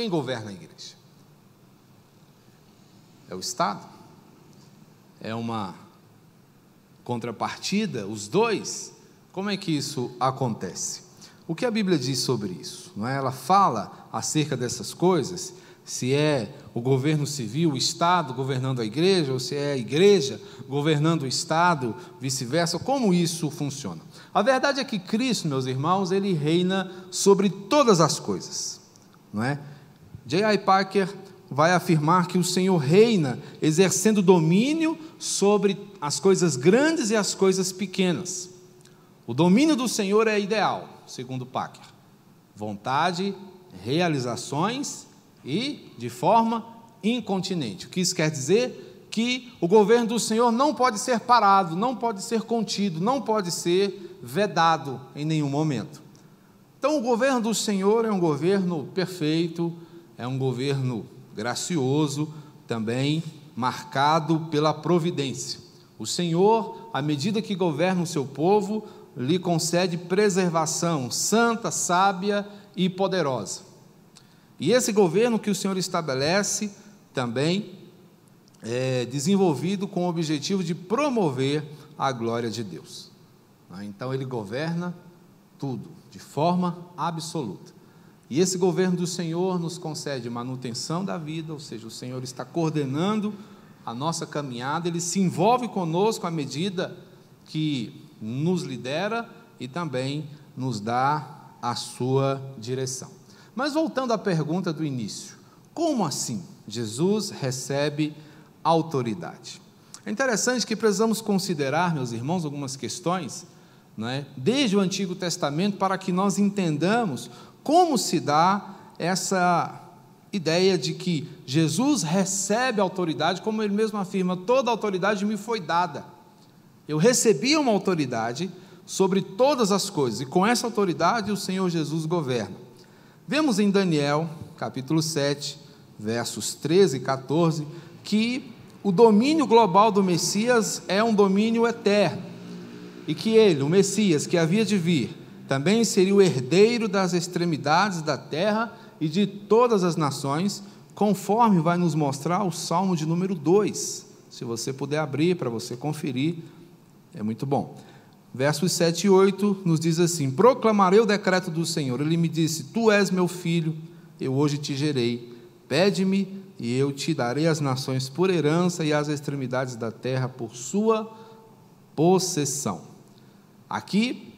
Quem governa a igreja? É o Estado? É uma contrapartida, os dois? Como é que isso acontece? O que a Bíblia diz sobre isso? Não é? Ela fala acerca dessas coisas, se é o governo civil, o Estado governando a igreja, ou se é a igreja governando o Estado, vice-versa, como isso funciona? A verdade é que Cristo, meus irmãos, ele reina sobre todas as coisas, não é? J.I. Parker vai afirmar que o Senhor reina exercendo domínio sobre as coisas grandes e as coisas pequenas. O domínio do Senhor é ideal, segundo Parker. Vontade, realizações e de forma incontinente. O que isso quer dizer? Que o governo do Senhor não pode ser parado, não pode ser contido, não pode ser vedado em nenhum momento. Então, o governo do Senhor é um governo perfeito, é um governo gracioso, também marcado pela providência. O Senhor, à medida que governa o seu povo, lhe concede preservação santa, sábia e poderosa. E esse governo que o Senhor estabelece também é desenvolvido com o objetivo de promover a glória de Deus. Então ele governa tudo, de forma absoluta. E esse governo do Senhor nos concede manutenção da vida, ou seja, o Senhor está coordenando a nossa caminhada, ele se envolve conosco à medida que nos lidera e também nos dá a sua direção. Mas voltando à pergunta do início, como assim Jesus recebe autoridade? É interessante que precisamos considerar, meus irmãos, algumas questões, é? desde o Antigo Testamento, para que nós entendamos como se dá essa ideia de que Jesus recebe autoridade, como ele mesmo afirma: toda autoridade me foi dada. Eu recebi uma autoridade sobre todas as coisas, e com essa autoridade o Senhor Jesus governa. Vemos em Daniel, capítulo 7, versos 13 e 14, que o domínio global do Messias é um domínio eterno, e que ele, o Messias que havia de vir, também seria o herdeiro das extremidades da terra e de todas as nações, conforme vai nos mostrar o Salmo de número 2. Se você puder abrir para você conferir, é muito bom. Versos 7 e 8 nos diz assim: Proclamarei o decreto do Senhor. Ele me disse: Tu és meu filho, eu hoje te gerei. Pede-me e eu te darei as nações por herança e as extremidades da terra por sua possessão. Aqui,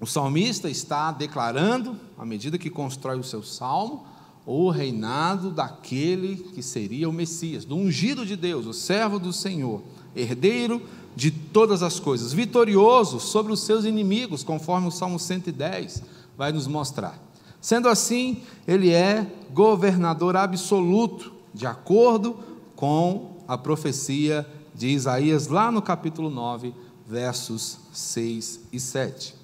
o salmista está declarando, à medida que constrói o seu salmo, o reinado daquele que seria o Messias, do ungido de Deus, o servo do Senhor, herdeiro de todas as coisas, vitorioso sobre os seus inimigos, conforme o Salmo 110 vai nos mostrar. Sendo assim, ele é governador absoluto, de acordo com a profecia de Isaías, lá no capítulo 9, versos 6 e 7.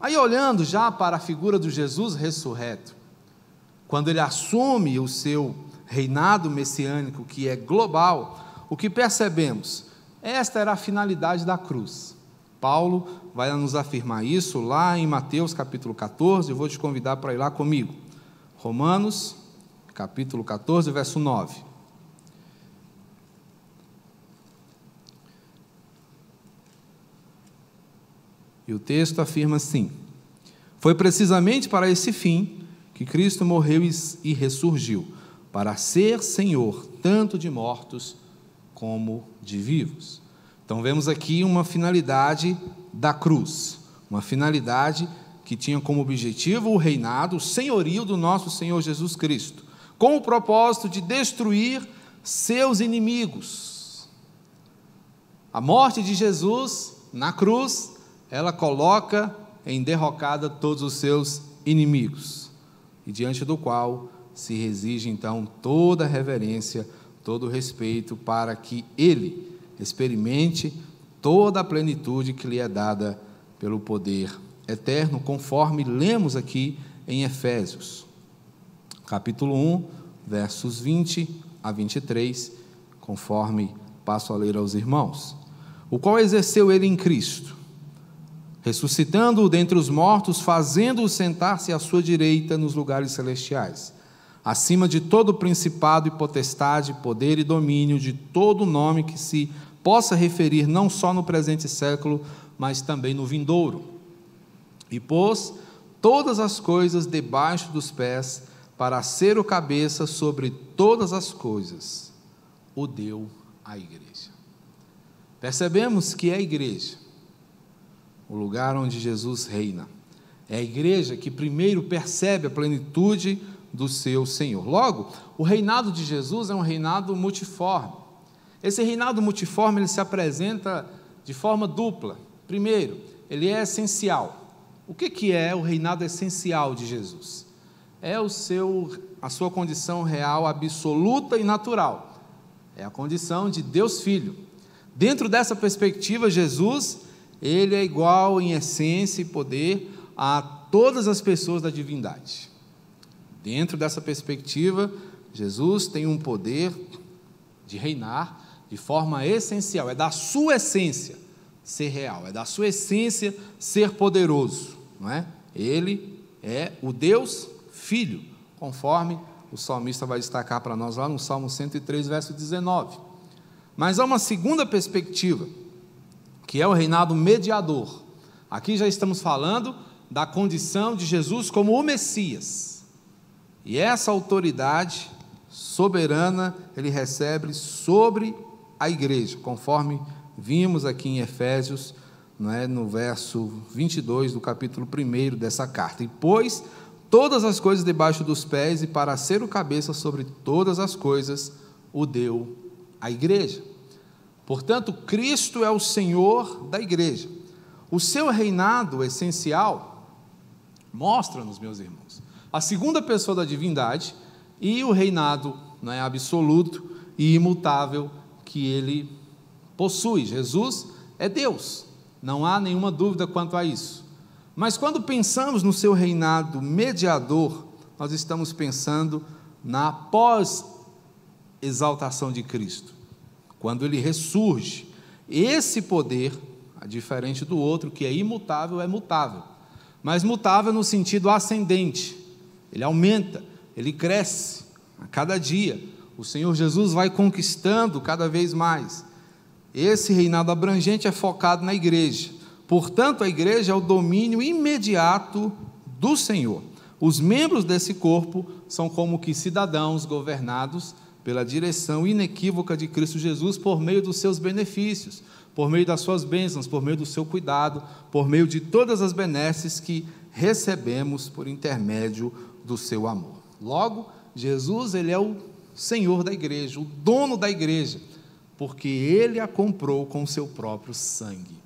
Aí, olhando já para a figura do Jesus ressurreto, quando ele assume o seu reinado messiânico, que é global, o que percebemos? Esta era a finalidade da cruz. Paulo vai nos afirmar isso lá em Mateus capítulo 14, eu vou te convidar para ir lá comigo. Romanos, capítulo 14, verso 9. E o texto afirma assim: Foi precisamente para esse fim que Cristo morreu e ressurgiu, para ser Senhor tanto de mortos como de vivos. Então vemos aqui uma finalidade da cruz, uma finalidade que tinha como objetivo o reinado, o senhorio do nosso Senhor Jesus Cristo, com o propósito de destruir seus inimigos. A morte de Jesus na cruz, ela coloca em derrocada todos os seus inimigos, e diante do qual se exige então toda reverência todo o respeito para que ele experimente toda a plenitude que lhe é dada pelo poder eterno, conforme lemos aqui em Efésios, capítulo 1, versos 20 a 23, conforme passo a ler aos irmãos. O qual exerceu ele em Cristo, ressuscitando-o dentre os mortos, fazendo-o sentar-se à sua direita nos lugares celestiais acima de todo principado e potestade, poder e domínio, de todo nome que se possa referir não só no presente século, mas também no vindouro. E pôs todas as coisas debaixo dos pés, para ser o cabeça sobre todas as coisas, o deu à igreja. Percebemos que é a igreja, o lugar onde Jesus reina. É a igreja que primeiro percebe a plenitude do seu Senhor. Logo, o reinado de Jesus é um reinado multiforme. Esse reinado multiforme ele se apresenta de forma dupla. Primeiro, ele é essencial. O que, que é o reinado essencial de Jesus? É o seu, a sua condição real, absoluta e natural. É a condição de Deus Filho. Dentro dessa perspectiva, Jesus, ele é igual em essência e poder a todas as pessoas da divindade. Dentro dessa perspectiva, Jesus tem um poder de reinar de forma essencial, é da sua essência ser real, é da sua essência ser poderoso, não é? Ele é o Deus Filho, conforme o salmista vai destacar para nós lá no Salmo 103, verso 19. Mas há uma segunda perspectiva, que é o reinado mediador. Aqui já estamos falando da condição de Jesus como o Messias. E essa autoridade soberana ele recebe sobre a igreja, conforme vimos aqui em Efésios, não é, no verso 22 do capítulo 1 dessa carta. E pôs todas as coisas debaixo dos pés, e para ser o cabeça sobre todas as coisas, o deu à igreja. Portanto, Cristo é o Senhor da igreja. O seu reinado essencial Mostra-nos, meus irmãos, a segunda pessoa da divindade e o reinado é absoluto e imutável que ele possui. Jesus é Deus, não há nenhuma dúvida quanto a isso. Mas quando pensamos no seu reinado mediador, nós estamos pensando na pós-exaltação de Cristo, quando ele ressurge. Esse poder, diferente do outro, que é imutável, é mutável mas mutável no sentido ascendente. Ele aumenta, ele cresce a cada dia. O Senhor Jesus vai conquistando cada vez mais. Esse reinado abrangente é focado na igreja. Portanto, a igreja é o domínio imediato do Senhor. Os membros desse corpo são como que cidadãos governados pela direção inequívoca de Cristo Jesus por meio dos seus benefícios, por meio das suas bênçãos, por meio do seu cuidado, por meio de todas as benesses que recebemos por intermédio do seu amor. Logo, Jesus, ele é o Senhor da igreja, o dono da igreja, porque ele a comprou com o seu próprio sangue.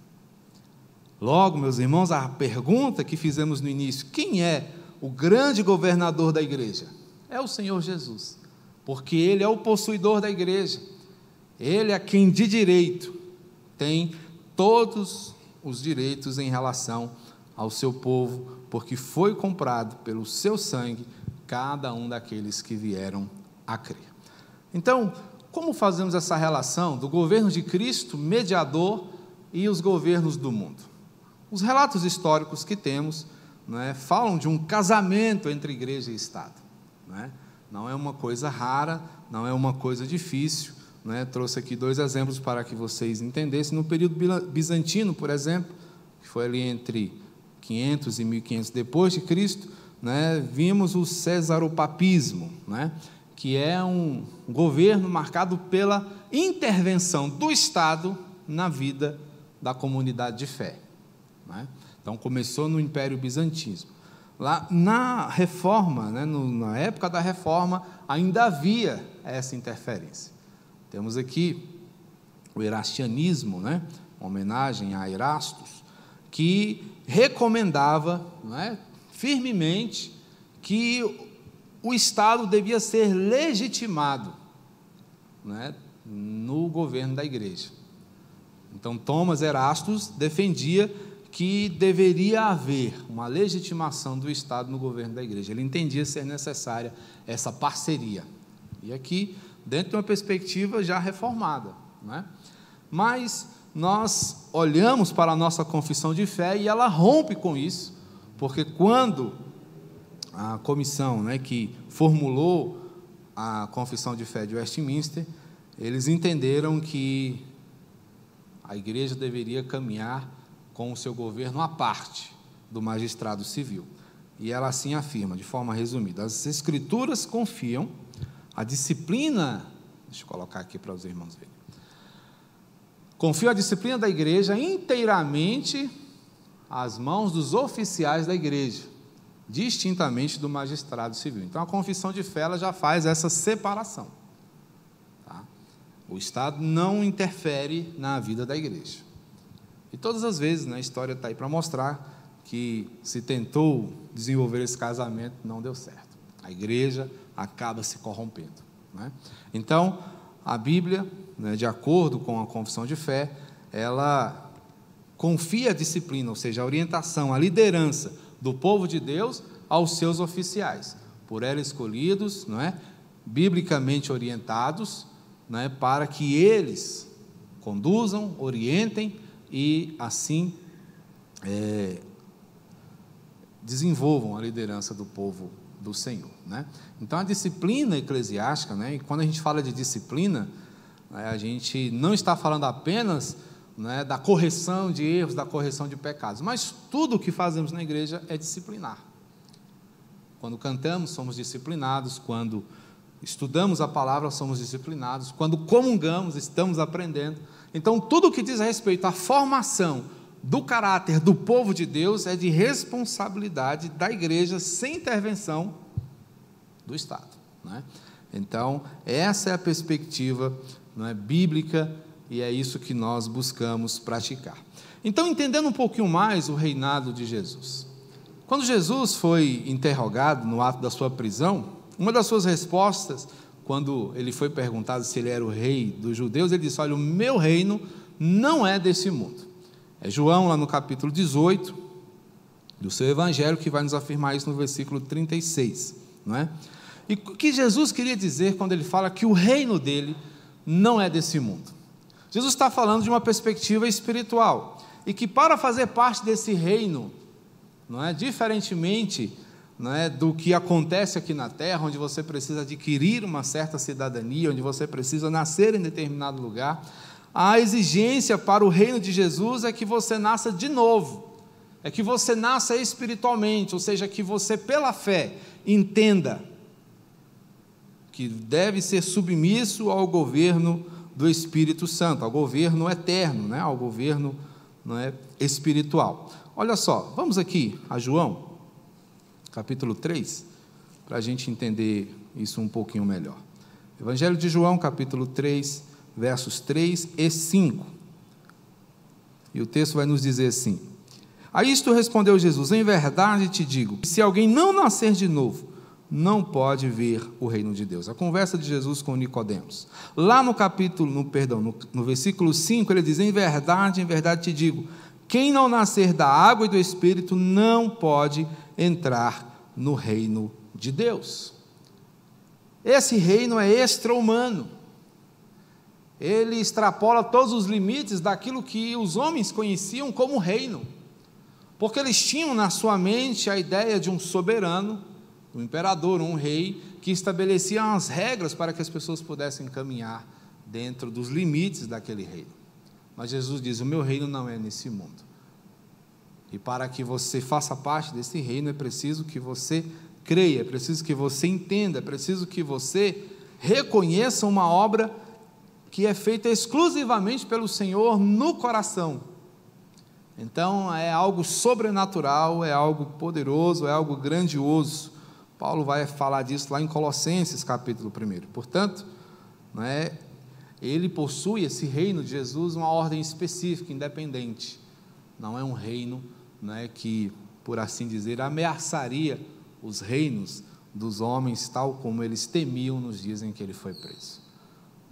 Logo, meus irmãos, a pergunta que fizemos no início: quem é o grande governador da igreja? É o Senhor Jesus, porque ele é o possuidor da igreja. Ele é quem de direito tem todos os direitos em relação ao seu povo, porque foi comprado pelo seu sangue cada um daqueles que vieram a crer. Então, como fazemos essa relação do governo de Cristo, mediador, e os governos do mundo? Os relatos históricos que temos é, falam de um casamento entre igreja e Estado. Não é? Não é uma coisa rara, não é uma coisa difícil. Né, trouxe aqui dois exemplos para que vocês entendessem. No período bizantino, por exemplo, que foi ali entre 500 e 1500 depois de Cristo, né, vimos o cesaropapismo, né, que é um governo marcado pela intervenção do Estado na vida da comunidade de fé. Né? Então começou no Império Bizantino. Lá na reforma, né, no, na época da reforma, ainda havia essa interferência. Temos aqui o erastianismo, né? uma homenagem a Erastus, que recomendava é, firmemente que o Estado devia ser legitimado né, no governo da igreja. Então, Thomas Erastus defendia que deveria haver uma legitimação do Estado no governo da igreja. Ele entendia ser necessária essa parceria. E aqui dentro de uma perspectiva já reformada. Né? Mas nós olhamos para a nossa confissão de fé e ela rompe com isso, porque quando a comissão né, que formulou a Confissão de Fé de Westminster, eles entenderam que a igreja deveria caminhar com o seu governo à parte do magistrado civil. E ela assim afirma, de forma resumida: as escrituras confiam a disciplina, deixa eu colocar aqui para os irmãos verem. Confio a disciplina da igreja inteiramente às mãos dos oficiais da igreja, distintamente do magistrado civil. Então a confissão de fé ela já faz essa separação. Tá? O Estado não interfere na vida da igreja. E todas as vezes, né, a história está aí para mostrar que se tentou desenvolver esse casamento, não deu certo. A igreja acaba se corrompendo. Né? Então, a Bíblia, né, de acordo com a confissão de fé, ela confia a disciplina, ou seja, a orientação, a liderança do povo de Deus aos seus oficiais, por ela escolhidos, não é? biblicamente orientados, não é? para que eles conduzam, orientem e assim é, desenvolvam a liderança do povo do Senhor. Né? Então, a disciplina eclesiástica, né, e quando a gente fala de disciplina, né, a gente não está falando apenas né, da correção de erros, da correção de pecados, mas tudo o que fazemos na igreja é disciplinar. Quando cantamos, somos disciplinados, quando estudamos a palavra, somos disciplinados, quando comungamos, estamos aprendendo. Então, tudo o que diz respeito à formação do caráter do povo de Deus é de responsabilidade da igreja sem intervenção do Estado. Né? Então, essa é a perspectiva é, bíblica e é isso que nós buscamos praticar. Então, entendendo um pouquinho mais o reinado de Jesus. Quando Jesus foi interrogado no ato da sua prisão, uma das suas respostas, quando ele foi perguntado se ele era o rei dos judeus, ele disse: Olha, o meu reino não é desse mundo. É João, lá no capítulo 18 do seu evangelho, que vai nos afirmar isso no versículo 36. Não é? E o que Jesus queria dizer quando ele fala que o reino dele não é desse mundo? Jesus está falando de uma perspectiva espiritual. E que para fazer parte desse reino, não é? diferentemente é, do que acontece aqui na terra, onde você precisa adquirir uma certa cidadania, onde você precisa nascer em determinado lugar, a exigência para o reino de Jesus é que você nasça de novo, é que você nasça espiritualmente, ou seja, que você, pela fé, entenda que deve ser submisso ao governo do Espírito Santo, ao governo eterno, né? ao governo não é, espiritual. Olha só, vamos aqui a João, capítulo 3, para a gente entender isso um pouquinho melhor. Evangelho de João, capítulo 3, versos 3 e 5. E o texto vai nos dizer assim: A isto respondeu Jesus: Em verdade te digo, se alguém não nascer de novo, não pode ver o reino de Deus. A conversa de Jesus com Nicodemos. Lá no capítulo, no perdão, no, no versículo 5, ele diz: Em verdade, em verdade te digo, quem não nascer da água e do espírito não pode entrar no reino de Deus. Esse reino é extra-humano ele extrapola todos os limites daquilo que os homens conheciam como reino, porque eles tinham na sua mente a ideia de um soberano, um imperador, um rei, que estabelecia as regras para que as pessoas pudessem caminhar dentro dos limites daquele reino. Mas Jesus diz: O meu reino não é nesse mundo. E para que você faça parte desse reino, é preciso que você creia, é preciso que você entenda, é preciso que você reconheça uma obra que é feita exclusivamente pelo Senhor no coração. Então é algo sobrenatural, é algo poderoso, é algo grandioso. Paulo vai falar disso lá em Colossenses capítulo 1. Portanto, não é, ele possui esse reino de Jesus uma ordem específica, independente. Não é um reino não é, que, por assim dizer, ameaçaria os reinos dos homens, tal como eles temiam nos dias em que ele foi preso.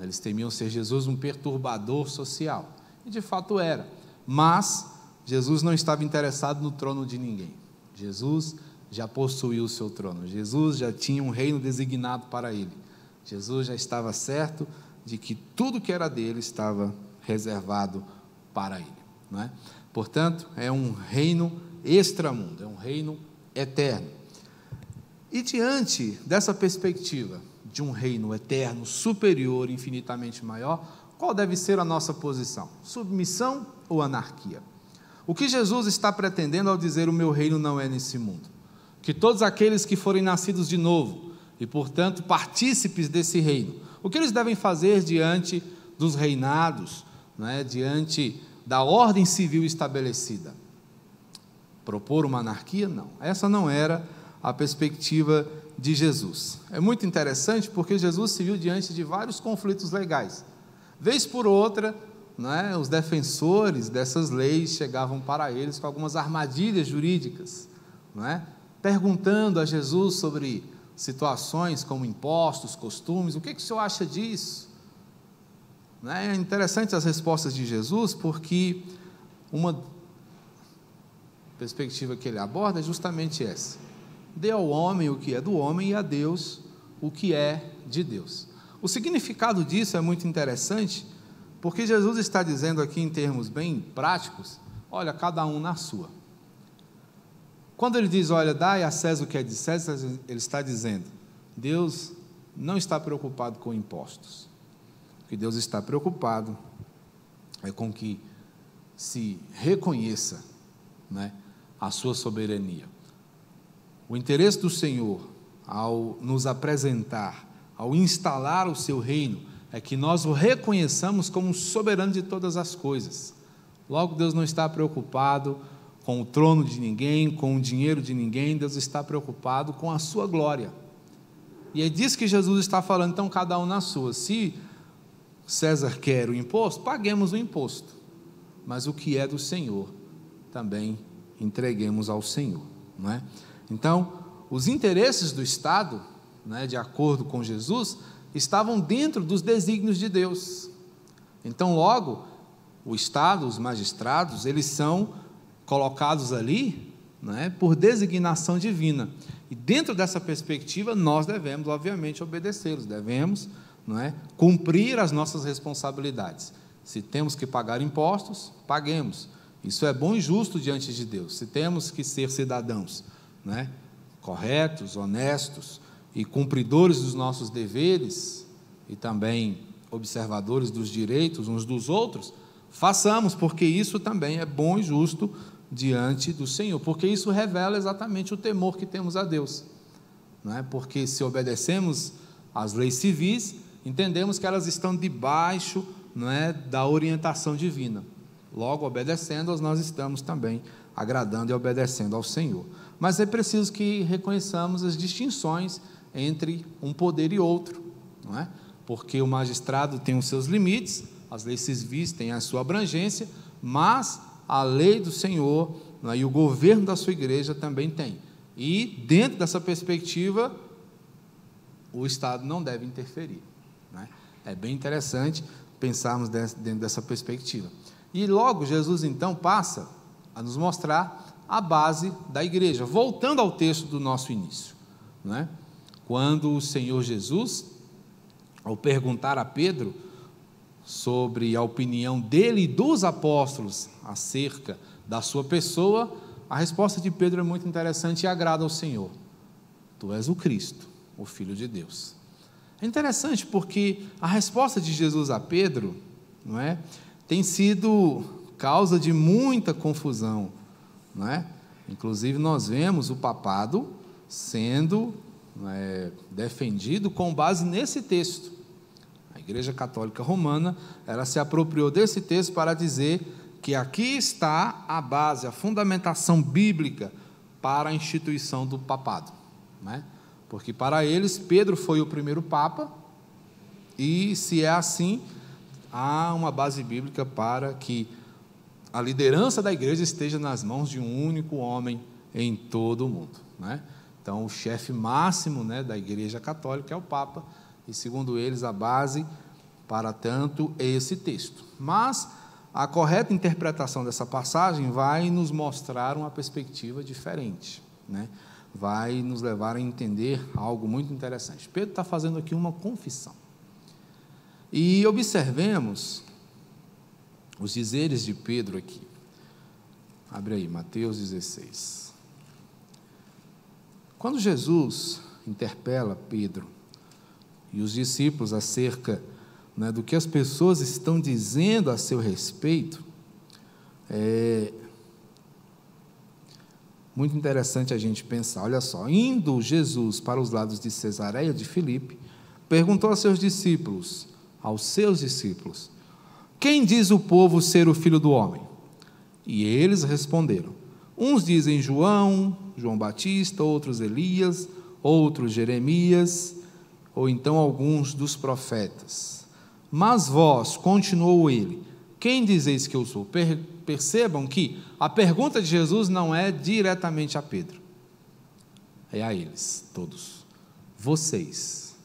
Eles temiam ser Jesus um perturbador social. E de fato era. Mas Jesus não estava interessado no trono de ninguém. Jesus já possuía o seu trono. Jesus já tinha um reino designado para ele. Jesus já estava certo de que tudo que era dele estava reservado para ele. Não é? Portanto, é um reino extramundo, é um reino eterno. E diante dessa perspectiva de um reino eterno, superior, infinitamente maior, qual deve ser a nossa posição? Submissão ou anarquia? O que Jesus está pretendendo ao dizer o meu reino não é nesse mundo? Que todos aqueles que forem nascidos de novo e, portanto, partícipes desse reino, o que eles devem fazer diante dos reinados, é? diante da ordem civil estabelecida? Propor uma anarquia? Não. Essa não era a perspectiva de Jesus. É muito interessante porque Jesus se viu diante de vários conflitos legais. Vez por outra, né, os defensores dessas leis chegavam para eles com algumas armadilhas jurídicas, né, perguntando a Jesus sobre situações como impostos, costumes, o que, que o senhor acha disso? Né, é interessante as respostas de Jesus, porque uma perspectiva que ele aborda é justamente essa: dê ao homem o que é do homem e a Deus o que é de Deus. O significado disso é muito interessante, porque Jesus está dizendo aqui em termos bem práticos: olha, cada um na sua. Quando ele diz, olha, dai a César o que é de César, ele está dizendo: Deus não está preocupado com impostos. O que Deus está preocupado é com que se reconheça né, a sua soberania. O interesse do Senhor, ao nos apresentar, ao instalar o seu reino, é que nós o reconheçamos como soberano de todas as coisas. Logo, Deus não está preocupado com o trono de ninguém, com o dinheiro de ninguém, Deus está preocupado com a sua glória. E é disso que Jesus está falando, então, cada um na sua. Se César quer o imposto, paguemos o imposto. Mas o que é do Senhor, também entreguemos ao Senhor. Não é? Então, os interesses do Estado, né, de acordo com Jesus, estavam dentro dos desígnios de Deus. Então, logo, o Estado, os magistrados, eles são colocados ali né, por designação divina. E dentro dessa perspectiva, nós devemos, obviamente, obedecê-los, devemos não é, cumprir as nossas responsabilidades. Se temos que pagar impostos, paguemos. Isso é bom e justo diante de Deus. Se temos que ser cidadãos né, corretos, honestos, e cumpridores dos nossos deveres e também observadores dos direitos uns dos outros, façamos, porque isso também é bom e justo diante do Senhor, porque isso revela exatamente o temor que temos a Deus. Não é? Porque se obedecemos às leis civis, entendemos que elas estão debaixo não é, da orientação divina. Logo, obedecendo-as, nós estamos também agradando e obedecendo ao Senhor. Mas é preciso que reconheçamos as distinções entre um poder e outro, não é? Porque o magistrado tem os seus limites, as leis civis têm a sua abrangência, mas a lei do Senhor é? e o governo da sua igreja também tem. E dentro dessa perspectiva, o Estado não deve interferir. Não é? bem interessante pensarmos dentro dessa perspectiva. E logo Jesus então passa a nos mostrar a base da igreja, voltando ao texto do nosso início, não é? quando o Senhor Jesus, ao perguntar a Pedro sobre a opinião dele e dos apóstolos acerca da sua pessoa, a resposta de Pedro é muito interessante e agrada ao Senhor. Tu és o Cristo, o Filho de Deus. É interessante porque a resposta de Jesus a Pedro, não é, tem sido causa de muita confusão, não é? Inclusive nós vemos o papado sendo é, defendido com base nesse texto. Igreja Católica Romana ela se apropriou desse texto para dizer que aqui está a base, a fundamentação bíblica para a instituição do papado. Né? Porque para eles, Pedro foi o primeiro papa, e se é assim, há uma base bíblica para que a liderança da igreja esteja nas mãos de um único homem em todo o mundo. Né? Então, o chefe máximo né, da Igreja Católica é o Papa, e segundo eles, a base para tanto é esse texto. Mas a correta interpretação dessa passagem vai nos mostrar uma perspectiva diferente, né? vai nos levar a entender algo muito interessante. Pedro está fazendo aqui uma confissão. E observemos os dizeres de Pedro aqui. Abre aí, Mateus 16. Quando Jesus interpela Pedro e os discípulos acerca né, do que as pessoas estão dizendo a seu respeito, é muito interessante a gente pensar. Olha só, indo Jesus para os lados de Cesareia de Filipe, perguntou a seus discípulos, aos seus discípulos, quem diz o povo ser o filho do homem? E eles responderam: uns dizem João, João Batista, outros Elias, outros Jeremias, ou então alguns dos profetas. Mas vós, continuou ele, quem dizeis que eu sou? Percebam que a pergunta de Jesus não é diretamente a Pedro, é a eles, todos. Vocês,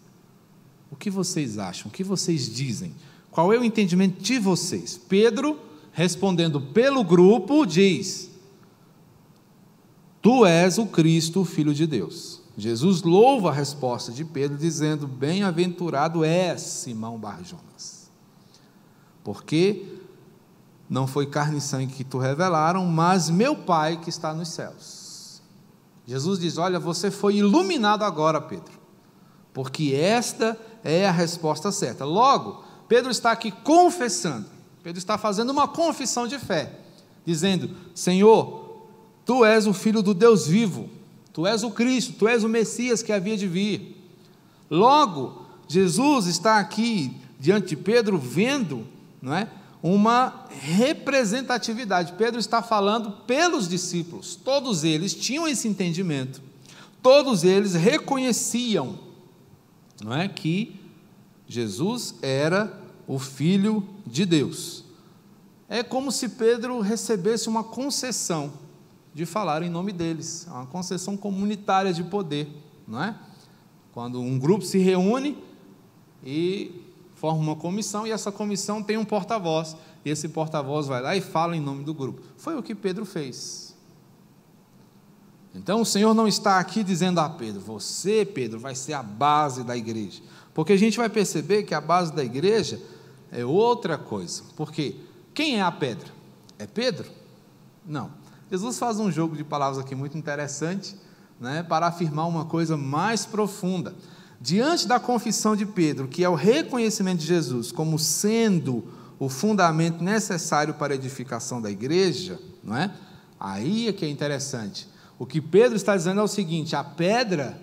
o que vocês acham? O que vocês dizem? Qual é o entendimento de vocês? Pedro, respondendo pelo grupo, diz: Tu és o Cristo, Filho de Deus. Jesus louva a resposta de Pedro, dizendo: Bem-aventurado és, Simão Barjonas, porque não foi carne e sangue que tu revelaram, mas meu Pai que está nos céus. Jesus diz: Olha, você foi iluminado agora, Pedro, porque esta é a resposta certa. Logo, Pedro está aqui confessando, Pedro está fazendo uma confissão de fé, dizendo: Senhor, tu és o filho do Deus vivo Tu és o Cristo, tu és o Messias que havia de vir. Logo, Jesus está aqui diante de Pedro vendo, não é? Uma representatividade. Pedro está falando pelos discípulos. Todos eles tinham esse entendimento. Todos eles reconheciam, não é, que Jesus era o filho de Deus. É como se Pedro recebesse uma concessão de falar em nome deles. É uma concessão comunitária de poder, não é? Quando um grupo se reúne e forma uma comissão e essa comissão tem um porta-voz, e esse porta-voz vai lá e fala em nome do grupo. Foi o que Pedro fez. Então o Senhor não está aqui dizendo a Pedro: você, Pedro, vai ser a base da igreja. Porque a gente vai perceber que a base da igreja é outra coisa. Porque quem é a pedra? É Pedro? Não. Jesus faz um jogo de palavras aqui muito interessante, né, para afirmar uma coisa mais profunda. Diante da confissão de Pedro, que é o reconhecimento de Jesus como sendo o fundamento necessário para a edificação da igreja, não é? Aí é que é interessante. O que Pedro está dizendo é o seguinte: a pedra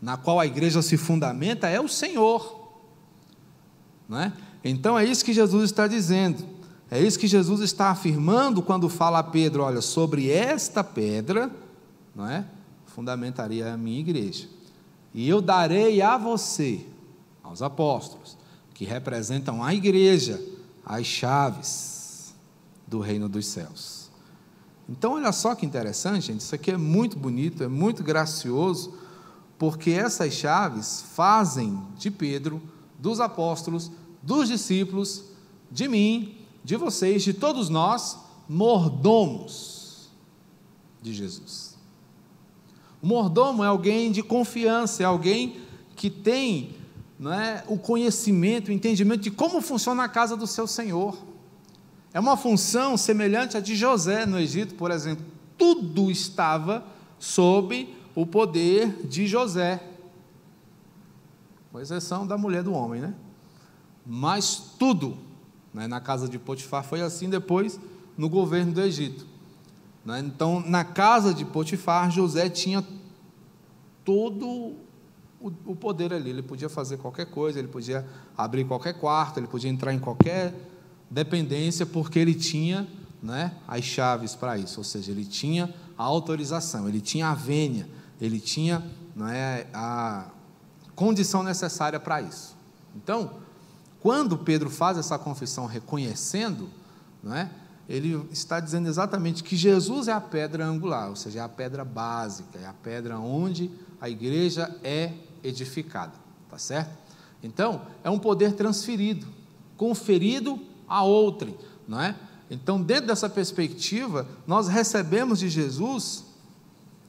na qual a igreja se fundamenta é o Senhor, não é? Então é isso que Jesus está dizendo. É isso que Jesus está afirmando quando fala a Pedro: olha, sobre esta pedra, não é? Fundamentaria a minha igreja. E eu darei a você, aos apóstolos, que representam a igreja, as chaves do reino dos céus. Então, olha só que interessante, gente. Isso aqui é muito bonito, é muito gracioso, porque essas chaves fazem de Pedro, dos apóstolos, dos discípulos, de mim, de vocês, de todos nós, mordomos de Jesus. O mordomo é alguém de confiança, é alguém que tem não é, o conhecimento, o entendimento de como funciona a casa do seu Senhor. É uma função semelhante à de José no Egito, por exemplo. Tudo estava sob o poder de José, com exceção da mulher do homem, né? Mas tudo né? Na casa de Potifar foi assim depois no governo do Egito. Né? Então, na casa de Potifar, José tinha todo o poder ali. Ele podia fazer qualquer coisa, ele podia abrir qualquer quarto, ele podia entrar em qualquer dependência, porque ele tinha né, as chaves para isso. Ou seja, ele tinha a autorização, ele tinha a vênia, ele tinha né, a condição necessária para isso. Então, quando Pedro faz essa confissão reconhecendo, não é? ele está dizendo exatamente que Jesus é a pedra angular, ou seja, é a pedra básica, é a pedra onde a igreja é edificada, tá certo? Então, é um poder transferido, conferido a outrem, não é? Então, dentro dessa perspectiva, nós recebemos de Jesus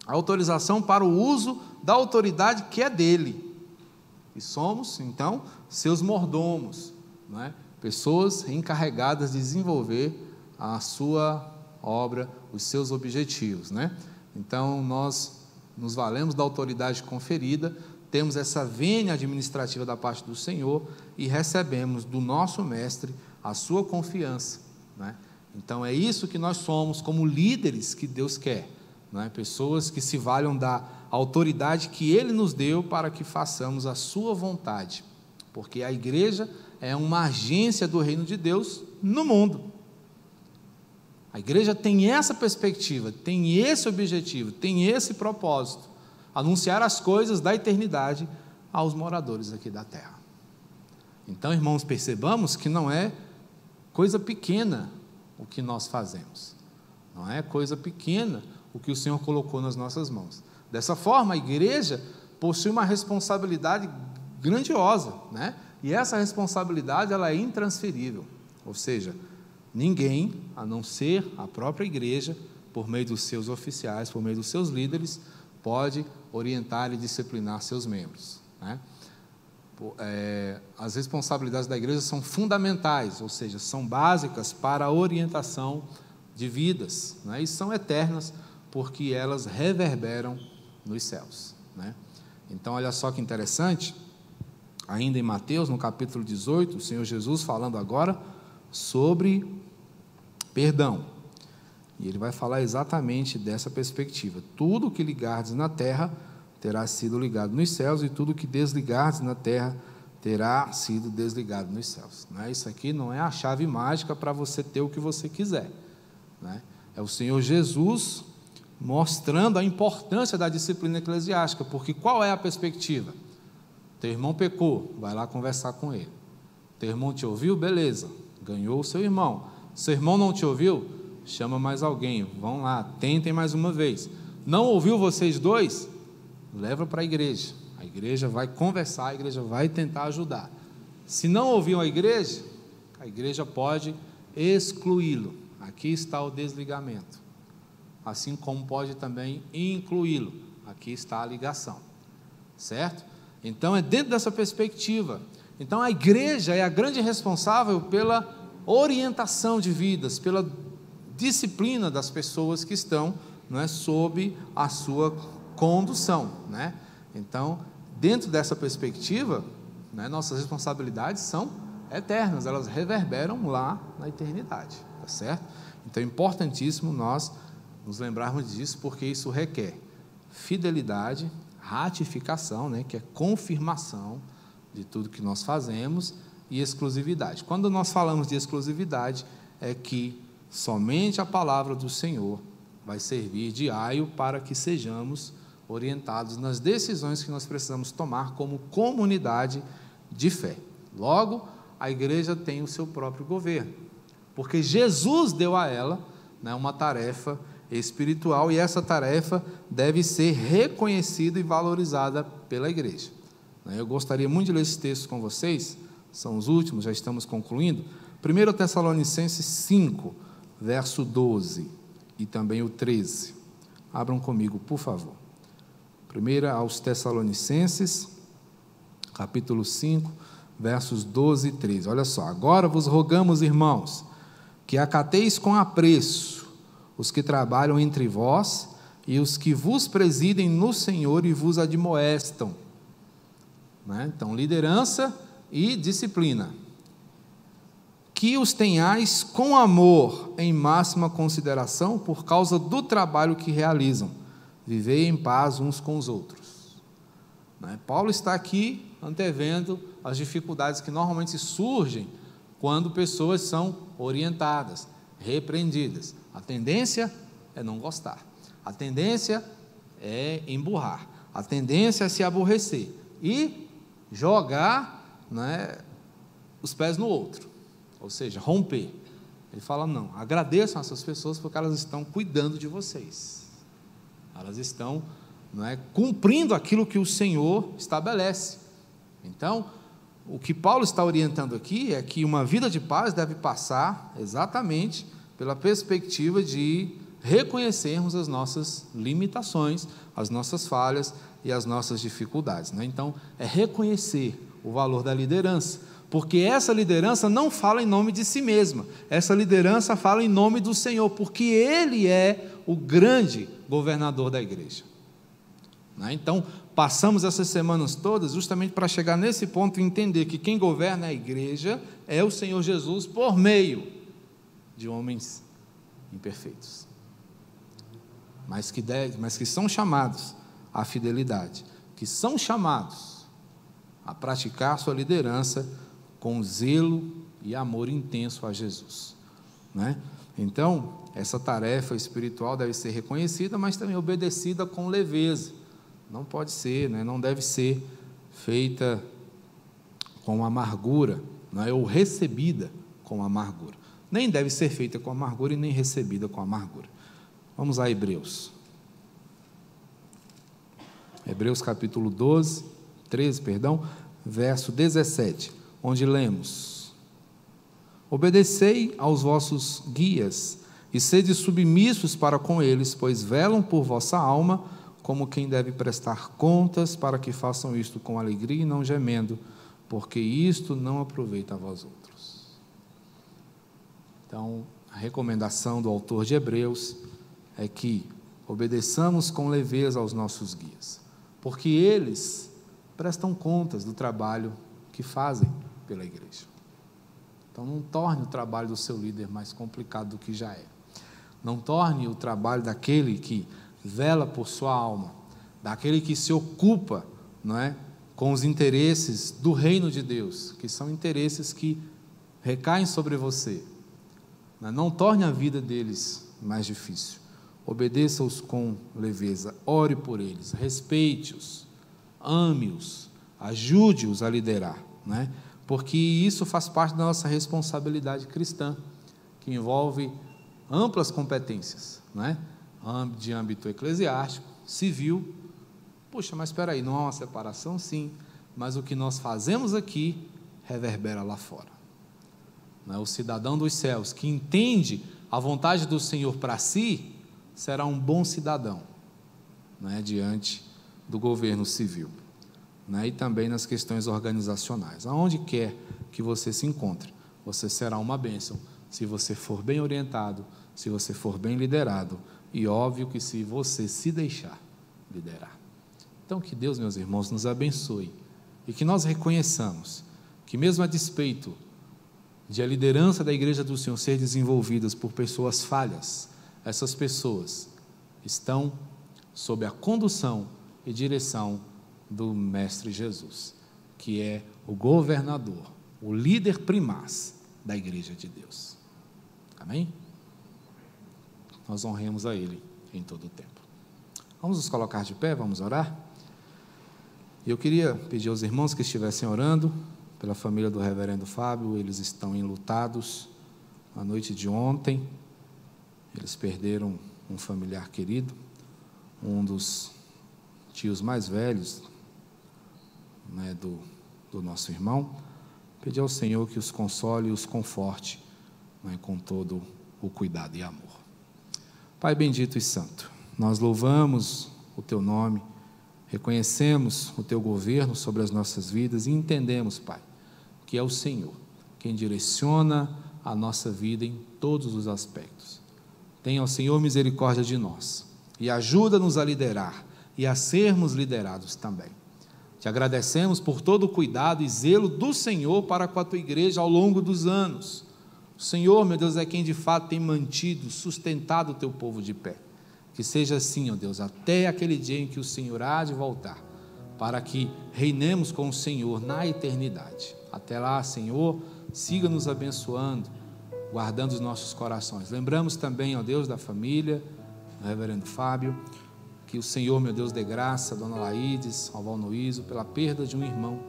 a autorização para o uso da autoridade que é dele. E somos, então, seus mordomos, não é? pessoas encarregadas de desenvolver a sua obra, os seus objetivos. Né? Então, nós nos valemos da autoridade conferida, temos essa vênia administrativa da parte do Senhor e recebemos do nosso mestre a sua confiança. Né? Então é isso que nós somos como líderes que Deus quer. Né? Pessoas que se valham da autoridade que Ele nos deu para que façamos a Sua vontade. Porque a igreja é uma agência do reino de Deus no mundo. A igreja tem essa perspectiva, tem esse objetivo, tem esse propósito: anunciar as coisas da eternidade aos moradores aqui da terra. Então, irmãos, percebamos que não é coisa pequena o que nós fazemos, não é coisa pequena o que o Senhor colocou nas nossas mãos. Dessa forma, a igreja possui uma responsabilidade grandiosa, né? E essa responsabilidade ela é intransferível, ou seja, Ninguém, a não ser a própria igreja, por meio dos seus oficiais, por meio dos seus líderes, pode orientar e disciplinar seus membros. Né? É, as responsabilidades da igreja são fundamentais, ou seja, são básicas para a orientação de vidas, né? e são eternas, porque elas reverberam nos céus. Né? Então, olha só que interessante, ainda em Mateus, no capítulo 18, o Senhor Jesus falando agora sobre perdão. E ele vai falar exatamente dessa perspectiva. Tudo que ligardes na terra terá sido ligado nos céus, e tudo que desligardes na terra terá sido desligado nos céus. Não é? Isso aqui não é a chave mágica para você ter o que você quiser. É? é o Senhor Jesus mostrando a importância da disciplina eclesiástica, porque qual é a perspectiva? Teu irmão pecou, vai lá conversar com ele. Teu irmão te ouviu, beleza, ganhou o seu irmão. Seu irmão não te ouviu? Chama mais alguém, vão lá, tentem mais uma vez. Não ouviu vocês dois? Leva para a igreja. A igreja vai conversar, a igreja vai tentar ajudar. Se não ouviu a igreja, a igreja pode excluí-lo. Aqui está o desligamento. Assim como pode também incluí-lo. Aqui está a ligação. Certo? Então é dentro dessa perspectiva. Então a igreja é a grande responsável pela orientação de vidas, pela disciplina das pessoas que estão não é, sob a sua condução. Né? Então, dentro dessa perspectiva, né, nossas responsabilidades são eternas, elas reverberam lá na eternidade, tá certo? Então é importantíssimo nós nos lembrarmos disso, porque isso requer fidelidade, ratificação, né, que é confirmação de tudo que nós fazemos, e exclusividade. Quando nós falamos de exclusividade, é que somente a palavra do Senhor vai servir de aio para que sejamos orientados nas decisões que nós precisamos tomar como comunidade de fé. Logo, a igreja tem o seu próprio governo, porque Jesus deu a ela né, uma tarefa espiritual e essa tarefa deve ser reconhecida e valorizada pela igreja. Eu gostaria muito de ler esse texto com vocês são os últimos, já estamos concluindo. 1 Tessalonicenses 5, verso 12 e também o 13. Abram comigo, por favor. 1 aos Tessalonicenses, capítulo 5, versos 12 e 13. Olha só, agora vos rogamos, irmãos, que acateis com apreço os que trabalham entre vós e os que vos presidem no Senhor e vos admoestam. Né? Então, liderança e disciplina. Que os tenhais com amor em máxima consideração por causa do trabalho que realizam. Vivei em paz uns com os outros. Né? Paulo está aqui antevendo as dificuldades que normalmente surgem quando pessoas são orientadas, repreendidas. A tendência é não gostar, a tendência é emburrar, a tendência é se aborrecer e jogar né, os pés no outro, ou seja, romper. Ele fala: não, agradeçam essas pessoas porque elas estão cuidando de vocês, elas estão não é, cumprindo aquilo que o Senhor estabelece. Então, o que Paulo está orientando aqui é que uma vida de paz deve passar exatamente pela perspectiva de reconhecermos as nossas limitações, as nossas falhas e as nossas dificuldades. Né? Então, é reconhecer o valor da liderança, porque essa liderança não fala em nome de si mesma, essa liderança fala em nome do Senhor, porque Ele é o grande governador da igreja. Né? Então, passamos essas semanas todas justamente para chegar nesse ponto e entender que quem governa a igreja é o Senhor Jesus por meio de homens imperfeitos, mas que, deve, mas que são chamados à fidelidade, que são chamados a praticar sua liderança com zelo e amor intenso a Jesus. Né? Então, essa tarefa espiritual deve ser reconhecida, mas também obedecida com leveza não pode ser, né? não deve ser feita com amargura, não é? ou recebida com amargura. Nem deve ser feita com amargura e nem recebida com amargura. Vamos a Hebreus. Hebreus capítulo 12, 13, perdão, verso 17, onde lemos: Obedecei aos vossos guias e sede submissos para com eles, pois velam por vossa alma como quem deve prestar contas, para que façam isto com alegria e não gemendo, porque isto não aproveita a vós outros. Então, a recomendação do autor de Hebreus é que obedeçamos com leveza aos nossos guias, porque eles prestam contas do trabalho que fazem pela igreja. Então, não torne o trabalho do seu líder mais complicado do que já é. Não torne o trabalho daquele que vela por sua alma, daquele que se ocupa, não é, com os interesses do reino de Deus, que são interesses que recaem sobre você. Não, é? não torne a vida deles mais difícil. Obedeça-os com leveza, ore por eles, respeite-os, ame-os, ajude-os a liderar, né? porque isso faz parte da nossa responsabilidade cristã, que envolve amplas competências. Né? de âmbito eclesiástico, civil. Puxa, mas espera aí, não há uma separação? Sim, mas o que nós fazemos aqui reverbera lá fora. É? O cidadão dos céus que entende a vontade do Senhor para si será um bom cidadão é? diante do governo civil é? e também nas questões organizacionais. Aonde quer que você se encontre, você será uma bênção se você for bem orientado, se você for bem liderado e óbvio que se você se deixar liderar. Então, que Deus, meus irmãos, nos abençoe e que nós reconheçamos que, mesmo a despeito de a liderança da Igreja do Senhor ser desenvolvidas por pessoas falhas, essas pessoas estão sob a condução e direção do Mestre Jesus, que é o governador, o líder primaz da Igreja de Deus. Amém? nós honremos a Ele em todo o tempo. Vamos nos colocar de pé, vamos orar? Eu queria pedir aos irmãos que estivessem orando pela família do reverendo Fábio, eles estão enlutados na noite de ontem, eles perderam um familiar querido, um dos tios mais velhos né, do, do nosso irmão. Pedir ao Senhor que os console e os conforte né, com todo o cuidado e amor. Pai bendito e santo, nós louvamos o teu nome, reconhecemos o teu governo sobre as nossas vidas e entendemos, Pai, que é o Senhor quem direciona a nossa vida em todos os aspectos. Tenha o Senhor misericórdia de nós e ajuda-nos a liderar e a sermos liderados também. Te agradecemos por todo o cuidado e zelo do Senhor para com a tua igreja ao longo dos anos. O Senhor, meu Deus, é quem de fato tem mantido, sustentado o teu povo de pé. Que seja assim, ó Deus, até aquele dia em que o Senhor há de voltar, para que reinemos com o Senhor na eternidade. Até lá, Senhor, siga nos abençoando, guardando os nossos corações. Lembramos também, ó Deus, da família, do reverendo Fábio, que o Senhor, meu Deus, dê graça, Dona Laídes, ao Valnoísio, pela perda de um irmão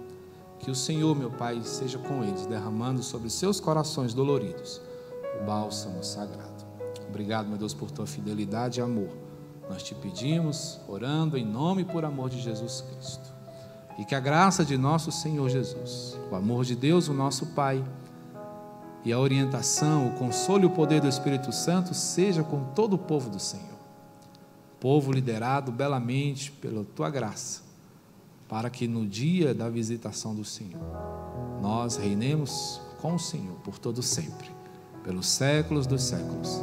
que o Senhor, meu Pai, seja com eles, derramando sobre seus corações doloridos o bálsamo sagrado. Obrigado, meu Deus, por tua fidelidade e amor. Nós te pedimos, orando em nome e por amor de Jesus Cristo. E que a graça de nosso Senhor Jesus, o amor de Deus, o nosso Pai, e a orientação, o consolo e o poder do Espírito Santo seja com todo o povo do Senhor. Povo liderado belamente pela tua graça para que no dia da visitação do Senhor nós reinemos com o Senhor por todo sempre, pelos séculos dos séculos.